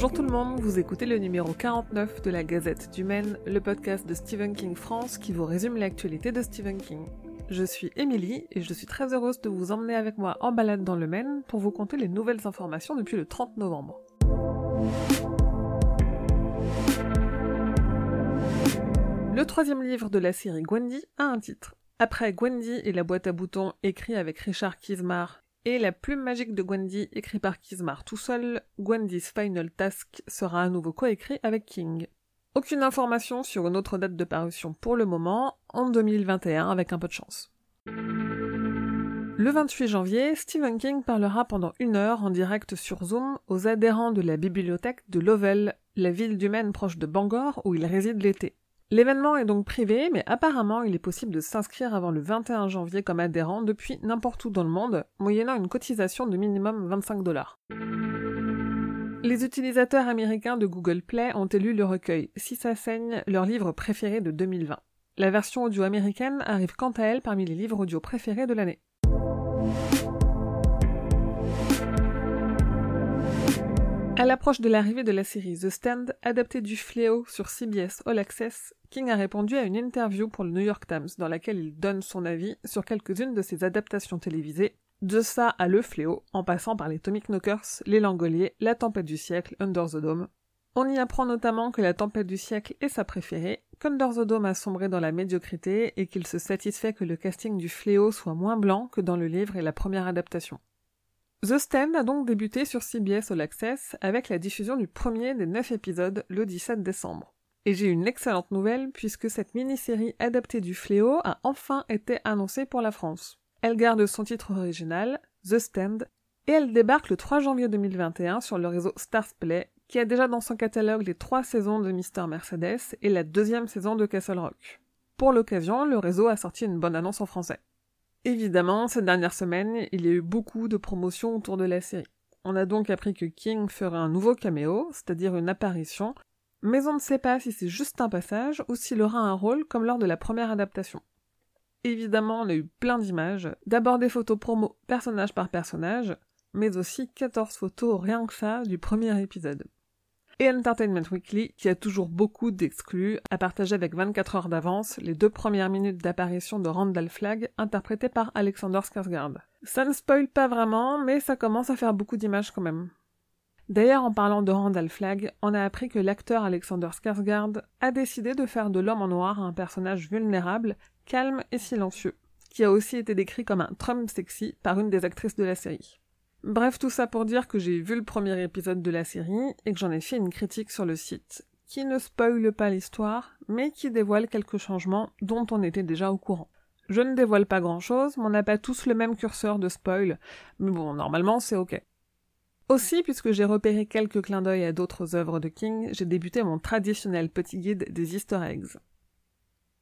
Bonjour tout le monde, vous écoutez le numéro 49 de la Gazette du Maine, le podcast de Stephen King France qui vous résume l'actualité de Stephen King. Je suis Émilie et je suis très heureuse de vous emmener avec moi en balade dans le Maine pour vous conter les nouvelles informations depuis le 30 novembre. Le troisième livre de la série Gwendy a un titre. Après Gwendy et la boîte à boutons écrit avec Richard Kismar et La plume magique de Gwendy, écrit par Kismar tout seul, Gwendy's Final Task sera à nouveau coécrit avec King. Aucune information sur une autre date de parution pour le moment, en 2021 avec un peu de chance. Le 28 janvier, Stephen King parlera pendant une heure en direct sur Zoom aux adhérents de la bibliothèque de Lovell, la ville du Maine proche de Bangor où il réside l'été. L'événement est donc privé, mais apparemment il est possible de s'inscrire avant le 21 janvier comme adhérent depuis n'importe où dans le monde, moyennant une cotisation de minimum 25 dollars. Les utilisateurs américains de Google Play ont élu le recueil Si ça saigne, leur livre préféré de 2020. La version audio américaine arrive quant à elle parmi les livres audio préférés de l'année. À l'approche de l'arrivée de la série The Stand, adaptée du Fléau sur CBS All Access, King a répondu à une interview pour le New York Times dans laquelle il donne son avis sur quelques-unes de ses adaptations télévisées, de ça à Le Fléau, en passant par les Tomic Knockers, Les Langoliers, La Tempête du siècle, Under the Dome. On y apprend notamment que La Tempête du siècle est sa préférée, qu'Under the Dome a sombré dans la médiocrité et qu'il se satisfait que le casting du Fléau soit moins blanc que dans le livre et la première adaptation. The Stand a donc débuté sur CBS All Access avec la diffusion du premier des neuf épisodes le 17 décembre. Et j'ai une excellente nouvelle puisque cette mini-série adaptée du Fléau a enfin été annoncée pour la France. Elle garde son titre original, The Stand, et elle débarque le 3 janvier 2021 sur le réseau Stars Play, qui a déjà dans son catalogue les trois saisons de Mister Mercedes et la deuxième saison de Castle Rock. Pour l'occasion, le réseau a sorti une bonne annonce en français. Évidemment, cette dernière semaine, il y a eu beaucoup de promotions autour de la série. On a donc appris que King ferait un nouveau caméo, c'est-à-dire une apparition, mais on ne sait pas si c'est juste un passage ou s'il aura un rôle comme lors de la première adaptation. Évidemment, on a eu plein d'images, d'abord des photos promo personnage par personnage, mais aussi 14 photos rien que ça du premier épisode et Entertainment Weekly, qui a toujours beaucoup d'exclus, a partagé avec 24 heures d'avance les deux premières minutes d'apparition de Randall Flagg, interprété par Alexander Skarsgård. Ça ne spoil pas vraiment, mais ça commence à faire beaucoup d'images quand même. D'ailleurs, en parlant de Randall Flagg, on a appris que l'acteur Alexander Skarsgård a décidé de faire de l'homme en noir un personnage vulnérable, calme et silencieux, qui a aussi été décrit comme un Trump sexy par une des actrices de la série. Bref, tout ça pour dire que j'ai vu le premier épisode de la série et que j'en ai fait une critique sur le site, qui ne spoile pas l'histoire, mais qui dévoile quelques changements dont on était déjà au courant. Je ne dévoile pas grand chose, mais on n'a pas tous le même curseur de spoil, mais bon, normalement c'est ok. Aussi, puisque j'ai repéré quelques clins d'œil à d'autres œuvres de King, j'ai débuté mon traditionnel petit guide des easter eggs.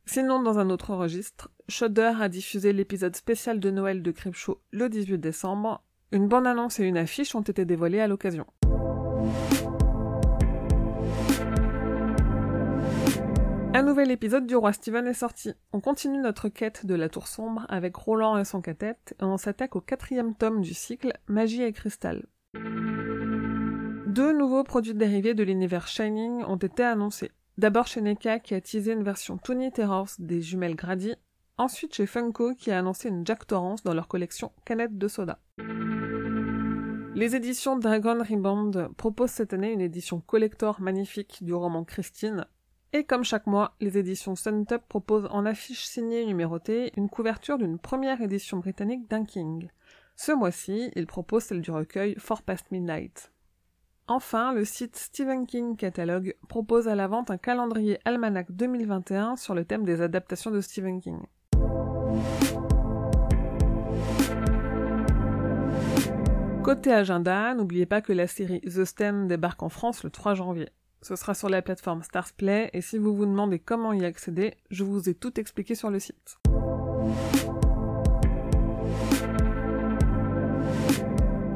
Sinon, dans un autre registre, Shudder a diffusé l'épisode spécial de Noël de Creepshow le 18 décembre, une bande-annonce et une affiche ont été dévoilées à l'occasion. Un nouvel épisode du Roi Steven est sorti. On continue notre quête de la Tour Sombre avec Roland et son cathète et on s'attaque au quatrième tome du cycle Magie et Cristal. Deux nouveaux produits dérivés de l'univers Shining ont été annoncés. D'abord chez NECA qui a teasé une version Tony Terrors des jumelles Grady, ensuite chez Funko qui a annoncé une Jack Torrance dans leur collection Canette de soda. Les éditions Dragon Rebound proposent cette année une édition collector magnifique du roman Christine. Et comme chaque mois, les éditions Suntop proposent en affiche signée numérotée une couverture d'une première édition britannique d'un King. Ce mois-ci, ils proposent celle du recueil For Past Midnight. Enfin, le site Stephen King Catalogue propose à la vente un calendrier almanach 2021 sur le thème des adaptations de Stephen King. Côté agenda, n'oubliez pas que la série The Stand débarque en France le 3 janvier. Ce sera sur la plateforme Starsplay et si vous vous demandez comment y accéder, je vous ai tout expliqué sur le site.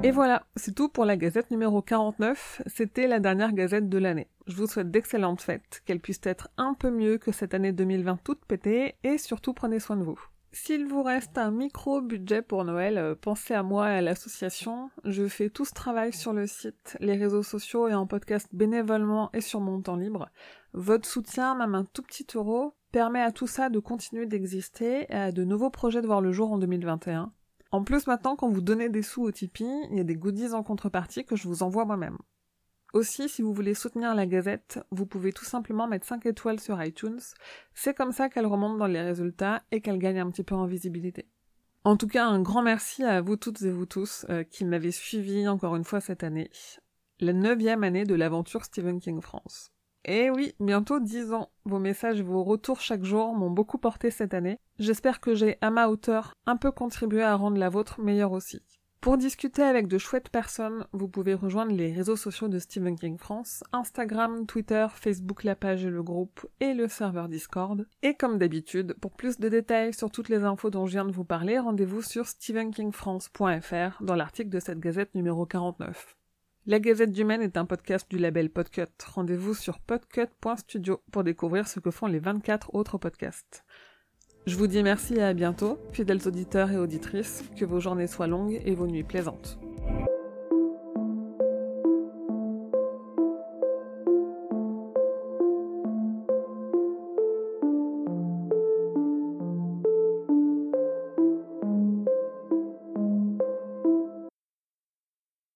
Et voilà, c'est tout pour la gazette numéro 49. C'était la dernière gazette de l'année. Je vous souhaite d'excellentes fêtes, qu'elles puissent être un peu mieux que cette année 2020 toute pétée, et surtout prenez soin de vous. S'il vous reste un micro budget pour Noël, euh, pensez à moi et à l'association. Je fais tout ce travail sur le site, les réseaux sociaux et en podcast bénévolement et sur mon temps libre. Votre soutien, même un tout petit euro, permet à tout ça de continuer d'exister et à de nouveaux projets de voir le jour en 2021. En plus, maintenant, quand vous donnez des sous au Tipeee, il y a des goodies en contrepartie que je vous envoie moi-même. Aussi, si vous voulez soutenir la Gazette, vous pouvez tout simplement mettre 5 étoiles sur iTunes. C'est comme ça qu'elle remonte dans les résultats et qu'elle gagne un petit peu en visibilité. En tout cas, un grand merci à vous toutes et vous tous euh, qui m'avez suivi encore une fois cette année. La neuvième année de l'aventure Stephen King France. Et oui, bientôt 10 ans. Vos messages et vos retours chaque jour m'ont beaucoup porté cette année. J'espère que j'ai, à ma hauteur, un peu contribué à rendre la vôtre meilleure aussi. Pour discuter avec de chouettes personnes, vous pouvez rejoindre les réseaux sociaux de Stephen King France, Instagram, Twitter, Facebook, la page et le groupe, et le serveur Discord. Et comme d'habitude, pour plus de détails sur toutes les infos dont je viens de vous parler, rendez-vous sur stephenkingfrance.fr dans l'article de cette gazette numéro 49. La Gazette du Maine est un podcast du label Podcut. Rendez-vous sur podcut.studio pour découvrir ce que font les 24 autres podcasts. Je vous dis merci et à bientôt, fidèles auditeurs et auditrices, que vos journées soient longues et vos nuits plaisantes.